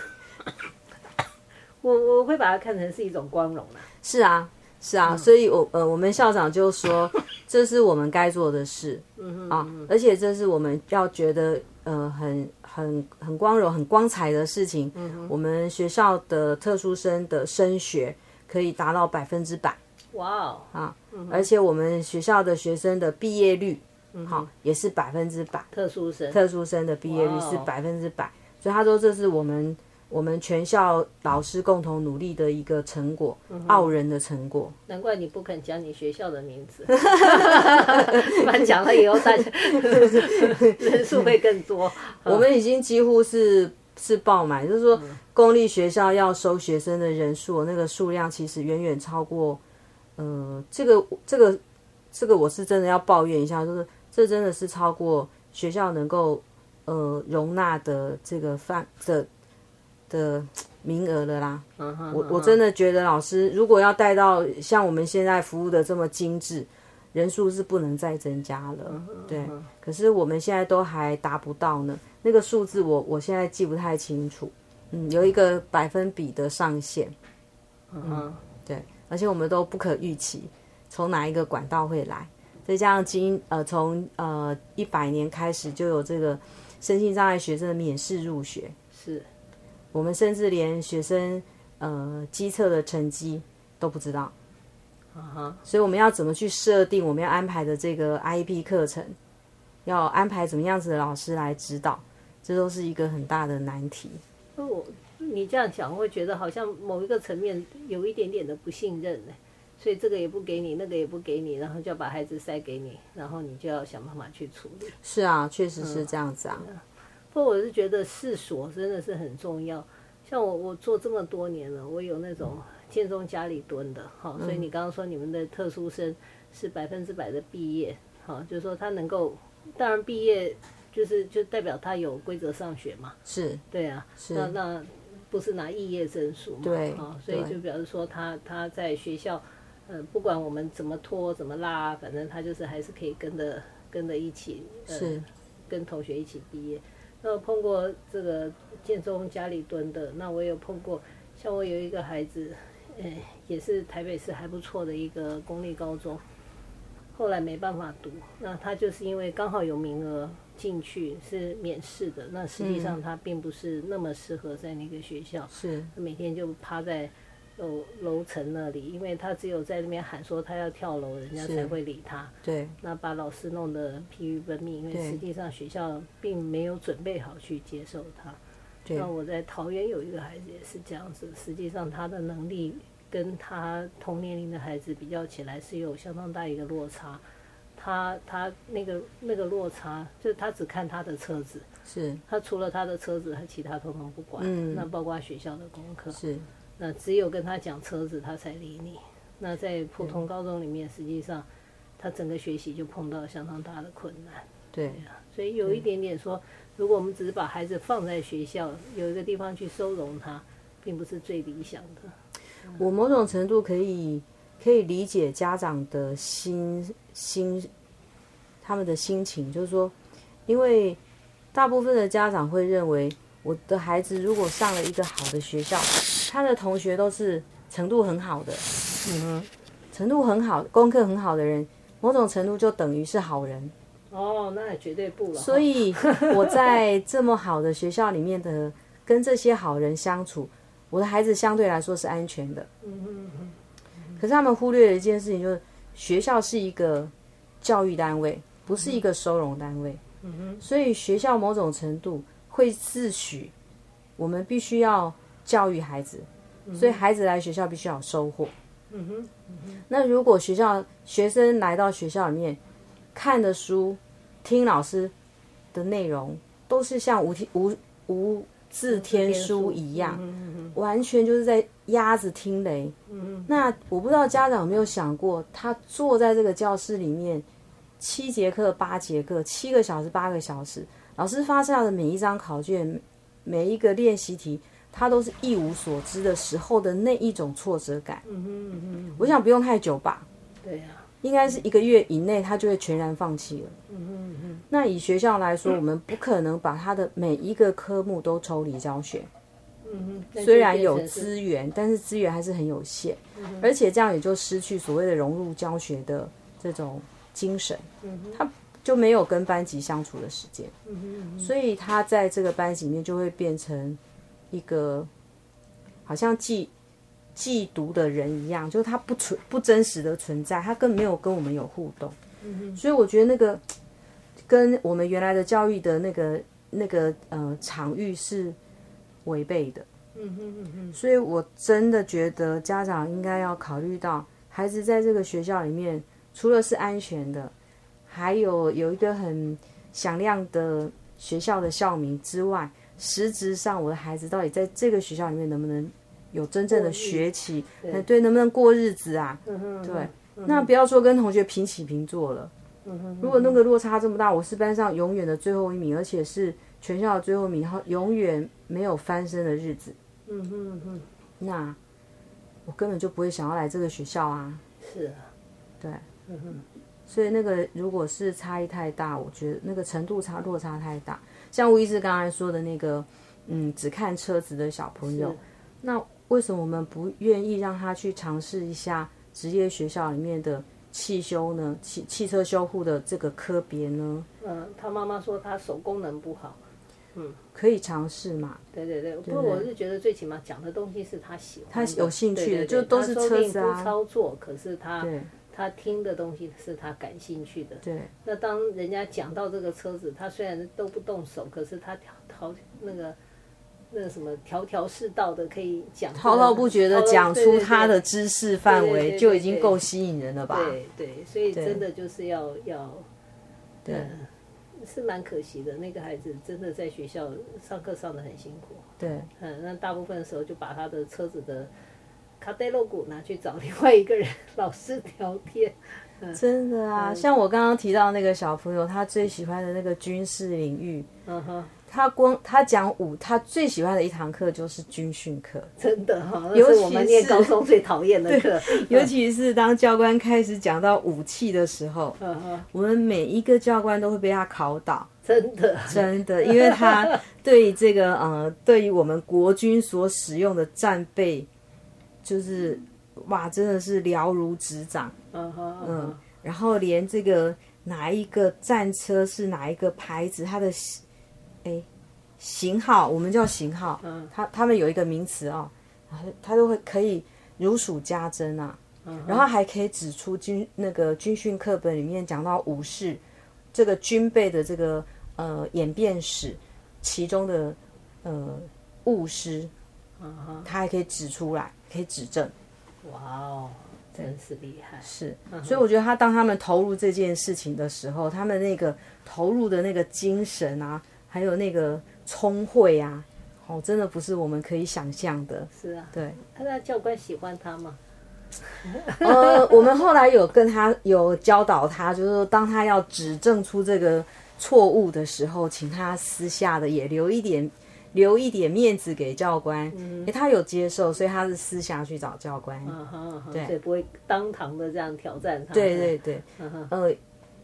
我我会把它看成是一种光荣啊。是啊，是啊，所以我呃，我们校长就说，*laughs* 这是我们该做的事，嗯啊，而且这是我们要觉得呃很很很光荣、很光彩的事情。嗯我们学校的特殊生的升学可以达到百分之百。哇哦啊！而且我们学校的学生的毕业率。好，也是百分之百特殊生，特殊生的毕业率是百分之百，所以他说这是我们我们全校老师共同努力的一个成果，傲人的成果。难怪你不肯讲你学校的名字，*laughs* 不然讲了以后大家 *laughs* 人数会更多。*laughs* 我们已经几乎是是爆满，就是说公立学校要收学生的人数，那个数量其实远远超过。呃，这个这个这个我是真的要抱怨一下，就是。这真的是超过学校能够呃容纳的这个范的的名额了啦。我我真的觉得老师如果要带到像我们现在服务的这么精致，人数是不能再增加了。对，可是我们现在都还达不到呢。那个数字我我现在记不太清楚。嗯，有一个百分比的上限。嗯，对，而且我们都不可预期从哪一个管道会来。再加上今呃从呃一百年开始就有这个身心障碍学生的免试入学，是我们甚至连学生呃机测的成绩都不知道，所以我们要怎么去设定我们要安排的这个 IEP 课程，要安排怎么样子的老师来指导，这都是一个很大的难题。哦，你这样讲，我会觉得好像某一个层面有一点点的不信任呢。所以这个也不给你，那个也不给你，然后就要把孩子塞给你，然后你就要想办法去处理。是啊，确实是这样子啊。不过我是觉得世所真的是很重要。像我，我做这么多年了，我有那种建中家里蹲的，哈。所以你刚刚说你们的特殊生是百分之百的毕业，哈，就是说他能够，当然毕业就是就代表他有规则上学嘛。是。对啊。是。那那不是拿肄业证书嘛？对。啊，所以就表示说他他在学校。嗯，不管我们怎么拖怎么拉，反正他就是还是可以跟着跟着一起，是跟同学一起毕业。那碰过这个建中家里蹲的，那我有碰过，像我有一个孩子，哎，也是台北市还不错的一个公立高中，后来没办法读，那他就是因为刚好有名额进去是免试的，那实际上他并不是那么适合在那个学校，是每天就趴在。楼楼层那里，因为他只有在那边喊说他要跳楼，人家才会理他。对。那把老师弄得疲于奔命，因为实际上学校并没有准备好去接受他。对。那我在桃园有一个孩子也是这样子，实际上他的能力跟他同年龄的孩子比较起来是有相当大一个落差。他他那个那个落差，就是他只看他的车子。是。他除了他的车子，他其他通通不管。嗯。那包括学校的功课。是。那只有跟他讲车子，他才理你。那在普通高中里面，实际上他整个学习就碰到相当大的困难。对，所以有一点点说，如果我们只是把孩子放在学校，有一个地方去收容他，并不是最理想的。我某种程度可以可以理解家长的心心他们的心情，就是说，因为大部分的家长会认为，我的孩子如果上了一个好的学校，他的同学都是程度很好的，嗯程度很好、功课很好的人，某种程度就等于是好人。哦，那也绝对不了。所以我在这么好的学校里面的跟这些好人相处，我的孩子相对来说是安全的。嗯嗯嗯，可是他们忽略了一件事情，就是学校是一个教育单位，不是一个收容单位。嗯哼，所以学校某种程度会自诩，我们必须要教育孩子，所以孩子来学校必须要有收获。嗯哼，那如果学校学生来到学校里面看的书、听老师的内容，都是像无天无无字天书一样，嗯完全就是在鸭子听雷。嗯那我不知道家长有没有想过，他坐在这个教室里面七节课、八节课、七个小时、八个小时，老师发下的每一张考卷、每一个练习题，他都是一无所知的时候的那一种挫折感。嗯哼嗯哼，我想不用太久吧，对呀，应该是一个月以内，他就会全然放弃了。嗯哼嗯哼，那以学校来说，我们不可能把他的每一个科目都抽离教学。嗯哼，虽然有资源，但是资源还是很有限，而且这样也就失去所谓的融入教学的这种精神，他就没有跟班级相处的时间，所以他在这个班级里面就会变成一个好像寄寄读的人一样，就是他不存不真实的存在，他根本没有跟我们有互动，所以我觉得那个跟我们原来的教育的那个那个呃场域是违背的。嗯哼嗯哼，所以我真的觉得家长应该要考虑到，孩子在这个学校里面，除了是安全的，还有有一个很响亮的学校的校名之外，实质上我的孩子到底在这个学校里面能不能有真正的学起？哎，对，能不能过日子啊？嗯哼，对，那不要说跟同学平起平坐了。如果那个落差这么大，我是班上永远的最后一名，而且是全校的最后一名，然后永远没有翻身的日子。嗯哼嗯哼，那我根本就不会想要来这个学校啊。是啊，对，嗯哼，所以那个如果是差异太大，我觉得那个程度差落差太大。像吴医师刚才说的那个，嗯，只看车子的小朋友，那为什么我们不愿意让他去尝试一下职业学校里面的汽修呢？汽汽车修护的这个科别呢？嗯，他妈妈说他手功能不好。嗯可以尝试嘛？对对对，不过我是觉得最起码讲的东西是他喜欢的，他有兴趣的就都是车子啊不操作，可是他对他听的东西是他感兴趣的。对那当人家讲到这个车子，他虽然都不动手，可是他条条那个那个什么条条是道的可以讲，滔滔不绝的讲出他的知识范围，就已经够吸引人了吧？对对，所以真的就是要要对是蛮可惜的。那个孩子真的在学校上课上的很辛苦，对嗯，那大部分的时候就把他的车子的卡带露骨拿去找另外一个人老师聊天。真的啊，像我刚刚提到那个小朋友，他最喜欢的那个军事领域，嗯哼，他光他讲武，他最喜欢的一堂课就是军训课，真的哈，那尤其是我们念高中最讨厌的 *laughs* 课。尤其是当教官开始讲到武器的时候，嗯哼，我们每一个教官都会被他考倒，真的，真的，因为他对于这个呃，对于我们国军所使用的战备，就是哇，真的是了如指掌。嗯哼，嗯嗯，然后连这个哪一个战车是哪一个牌子，它的哎型号，我们叫型号，嗯。他他们有一个名词啊、然后他都会可以如数家珍啊，嗯然后还可以指出军那个军训课本里面讲到武士这个军备的这个呃演变史，其中的呃误失，嗯，他还可以指出来，可以指正。哇哦，真是厉害。是，所以我觉得他当他们投入这件事情的时候，他们那个投入的那个精神啊，还有那个聪慧啊，哦，真的不是我们可以想象的。是啊，对，他那教官喜欢他吗？*laughs* 呃，我们后来有跟他有教导他，就是说当他要指正出这个错误的时候，请他私下的也留一点留一点面子给教官，因为他有接受，所以他是私下去找教官。嗯哼嗯对。所以不会当堂的这样挑战他。对对对，呃，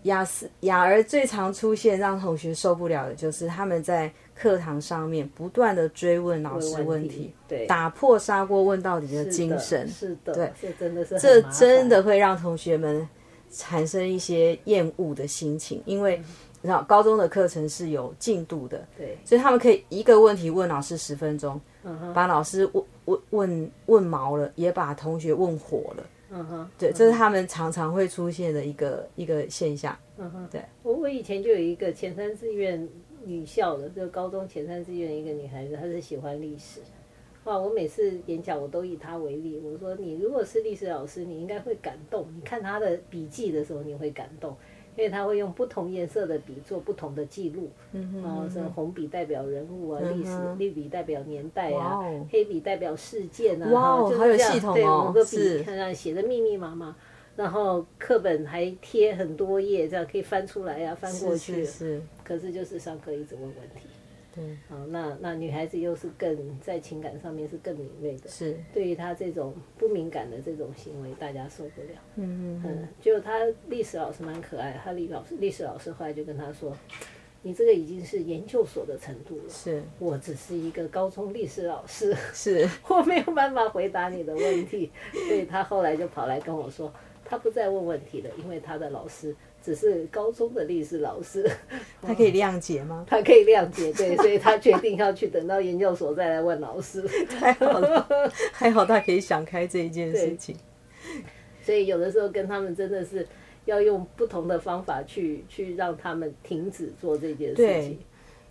雅思雅儿最常出现让同学受不了的就是他们在课堂上面不断的追问老师问题，对，打破砂锅问到底的精神，是的，对，这真的是很这真的会让同学们产生一些厌恶的心情，因为你知道高中的课程是有进度的，对，所以他们可以一个问题问老师十分钟，嗯，把老师问问问问毛了，也把同学问火了。嗯哼，对，这是他们常常会出现的一个一个现象。嗯哼，对。我我以前就有一个前三志愿女校的，就高中前三志愿一个女孩子，她是喜欢历史。哇！我每次演讲我都以她为例，我说你如果是历史老师，你应该会感动。你看她的笔记的时候，你会感动，因为他会用不同颜色的笔做不同的记录。嗯哦，这红笔代表人物啊，历史绿笔代表年代啊哦，黑笔代表事件啊。哇哦哈就是这样好有系统对，哦某个笔看看写的密密麻麻，然后课本还贴很多页，这样可以翻出来呀、翻过去。是是，可是就是上课一直问问题。对，好，那那女孩子又是更在情感上面是更敏锐的，是，对于她这种不敏感的这种行为，大家受不了。嗯嗯嗯，就他历史老师蛮可爱的，他历老师历史老师后来就跟他说：“你这个已经是研究所的程度了，是我只是一个高中历史老师，是，*laughs* 我没有办法回答你的问题。”所以他后来就跑来跟我说，他不再问问题了，因为他的老师只是高中的历史老师，*laughs* 他可以谅解吗？*laughs* 他可以谅解，对，所以他决定要去等到研究所再来问老师。*laughs* 太好了，还好他可以想开这一件事情。所以有的时候跟他们真的是要用不同的方法去去让他们停止做这件事情。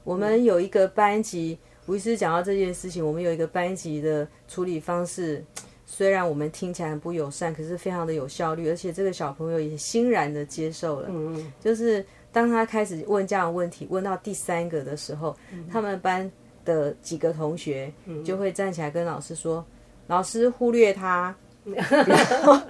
我们有一个班级，吴医师讲到这件事情，我们有一个班级的处理方式，虽然我们听起来很不友善，可是非常的有效率，而且这个小朋友也欣然的接受了。嗯嗯就是当他开始问这样的问题，问到第三个的时候，他们班的几个同学就会站起来跟老师说：“老师忽略他。*laughs* ”然后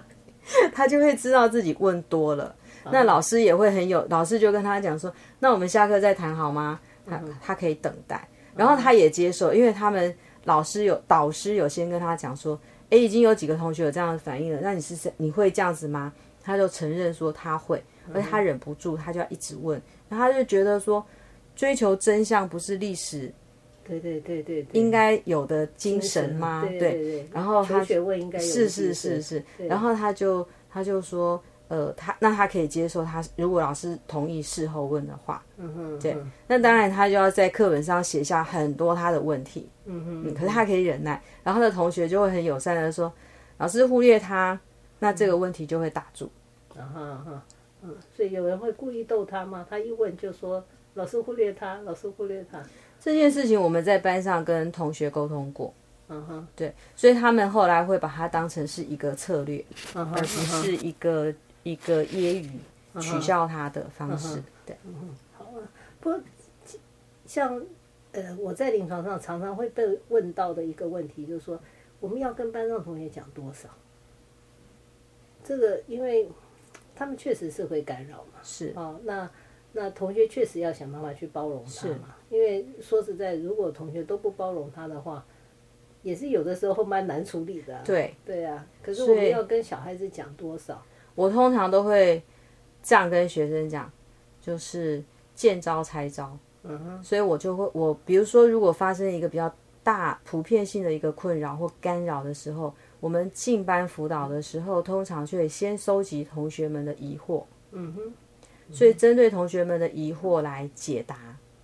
他就会知道自己问多了。那老师也会很有，老师就跟他讲说：“那我们下课再谈好吗？”他他可以等待，然后他也接受，因为他们老师有导师有先跟他讲说：“诶，已经有几个同学有这样的反应了，那你是你会这样子吗？”他就承认说他会，而且他忍不住，他就要一直问，然后他就觉得说，追求真相不是历史对对对对对，应该有的精神吗？对对对，然后他是是是是，然后他就他就说，呃，他那他可以接受他如果老师同意事后问的话，嗯哼，对嗯那当然他就要在课本上写下很多他的问题，嗯哼，嗯，可是他可以忍耐，然后他的同学就会很友善的说，老师忽略他，那这个问题就会打住。啊哈哈，嗯，所以有人会故意逗他吗？他一问就说老师忽略他，老师忽略他，这件事情我们在班上跟同学沟通过，嗯哼，对，所以他们后来会把它当成是一个策略，而不是一个一个揶揄取笑他的方式。对，好啊。不过像呃，我在临床上常常会被问到的一个问题，就是说我们要跟班上同学讲多少？这个因为他们确实是会干扰嘛，是哦，那那同学确实要想办法去包容他嘛，因为说实在，如果同学都不包容他的话，也是有的时候蛮难处理的、啊。对对啊，可是我们要跟小孩子讲多少？我通常都会这样跟学生讲，就是见招拆招。嗯哼，所以我就会我比如说，如果发生一个比较大普遍性的一个困扰或干扰的时候，我们进班辅导的时候，通常就会先收集同学们的疑惑，嗯哼，所以针对同学们的疑惑来解答，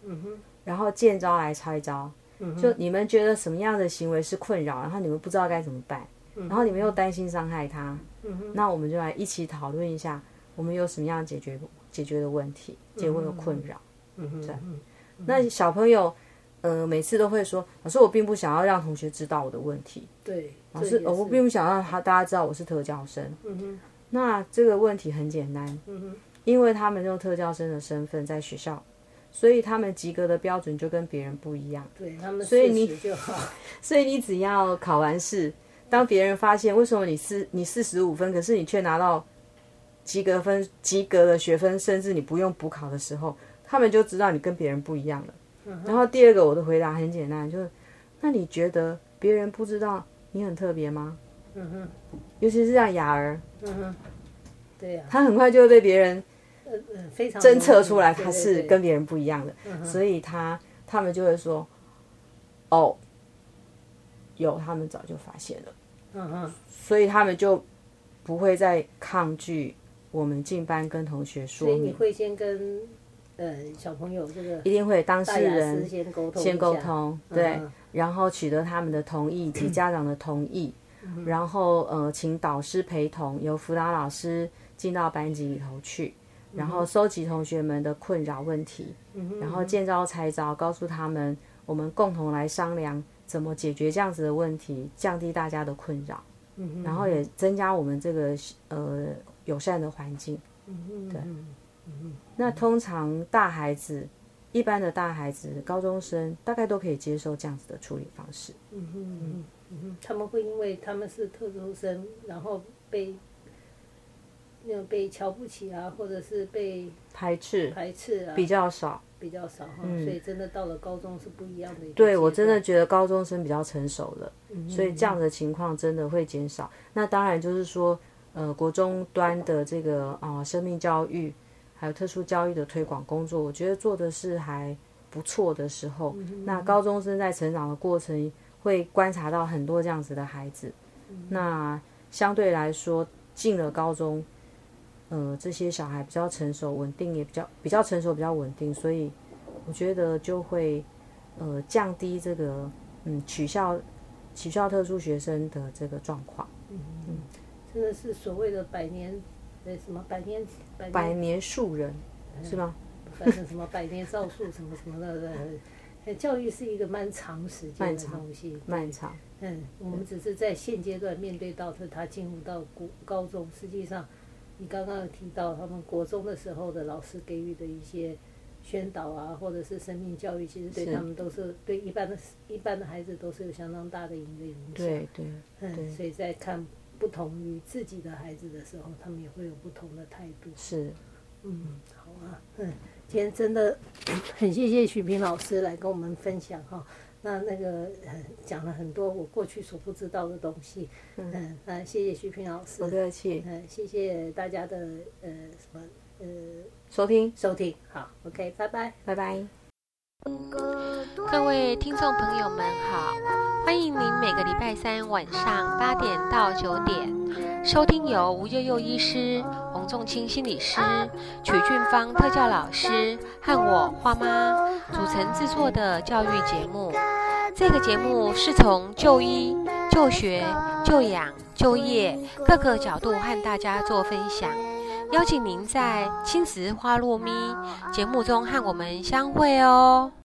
嗯哼，然后见招来拆招。嗯哼，就你们觉得什么样的行为是困扰，然后你们不知道该怎么办，然后你们又担心伤害他，嗯，那我们就来一起讨论一下，我们有什么样解决解决的问题，解决的困扰。嗯哼，对。嗯那小朋友，呃，每次都会说，老师，我并不想要让同学知道我的问题，对，老师，我并不想让他大家知道我是特教生。嗯哼，那这个问题很简单，嗯哼，因为他们用特教生的身份在学校，所以他们及格的标准就跟别人不一样。对他们所以你 *laughs* 所以你只要考完试，当别人发现为什么你四你四十五分，可是你却拿到及格分、及格的学分，甚至你不用补考的时候，他们就知道你跟别人不一样了。然后第二个，我的回答很简单，就是那你觉得别人不知道你很特别吗？嗯哼，尤其是像雅儿，嗯哼，对呀、她很快就会被别人呃呃，非常侦测出来对他是跟别人不一样的，所以他他们就会说，哦，有，他们早就发现了，嗯嗯，所以他们就不会再抗拒我们进班跟同学说明，所以你会先跟呃小朋友这个一定会当事人先沟通先沟，通，对，嗯。然后取得他们的同意及家长的同意，嗯然后呃，请导师陪同，由辅导老师进到班级里头去，然后收集同学们的困扰问题，嗯然后见招拆招，告诉他们我们共同来商量怎么解决这样子的问题，降低大家的困扰，嗯然后也增加我们这个呃友善的环境。嗯对那通常大孩子，一般的大孩子，高中生大概都可以接受这样子的处理方式。嗯哼嗯哼，他们会因为他们是特殊生，然后被那种被瞧不起啊，或者是被排斥排斥啊，比较少，比较少哈，所以真的到了高中是不一样的一个。对我真的觉得高中生比较成熟了，嗯所以这样的情况真的会减少。那当然就是说，呃，国中端的这个啊、呃生命教育，还有特殊教育的推广工作，我觉得做的是还不错的时候，那高中生在成长的过程会观察到很多这样子的孩子，那相对来说进了高中。呃，这些小孩比较成熟、稳定，也比较比较成熟、比较稳定，所以我觉得就会呃降低这个嗯取笑取笑特殊学生的这个状况。嗯真的是所谓的百年呃什么百年百百年年树人是吗？反正什么百年造树什么什么的，呃教育是一个蛮长时间的漫长东西。漫长，嗯，我们只是在现阶段面对到他，他进入到高高中，实际上，你刚刚有提到他们国中的时候的老师给予的一些宣导啊，或者是生命教育，其实对他们都是对一般的一般的孩子都是有相当大的一个影响。对对嗯，对所以在看不同于自己的孩子的时候，他们也会有不同的态度。是，嗯，好啊，嗯，今天真的很谢谢徐平老师来跟我们分享哈。那那个呃讲了很多我过去所不知道的东西，嗯，那谢谢徐平老师不，客气，嗯，谢谢大家的呃什么呃收听，收听，好，OK，拜拜。拜拜。各位听众朋友们好，欢迎您每个礼拜三晚上八点到九点收听由吴悠悠医师、洪仲清心理师、曲俊芳特教老师和我花妈组成制作的教育节目。这个节目是从就医、就学、就养、就业各个角度和大家做分享。邀请您在青石花落咪节目中和我们相会哦。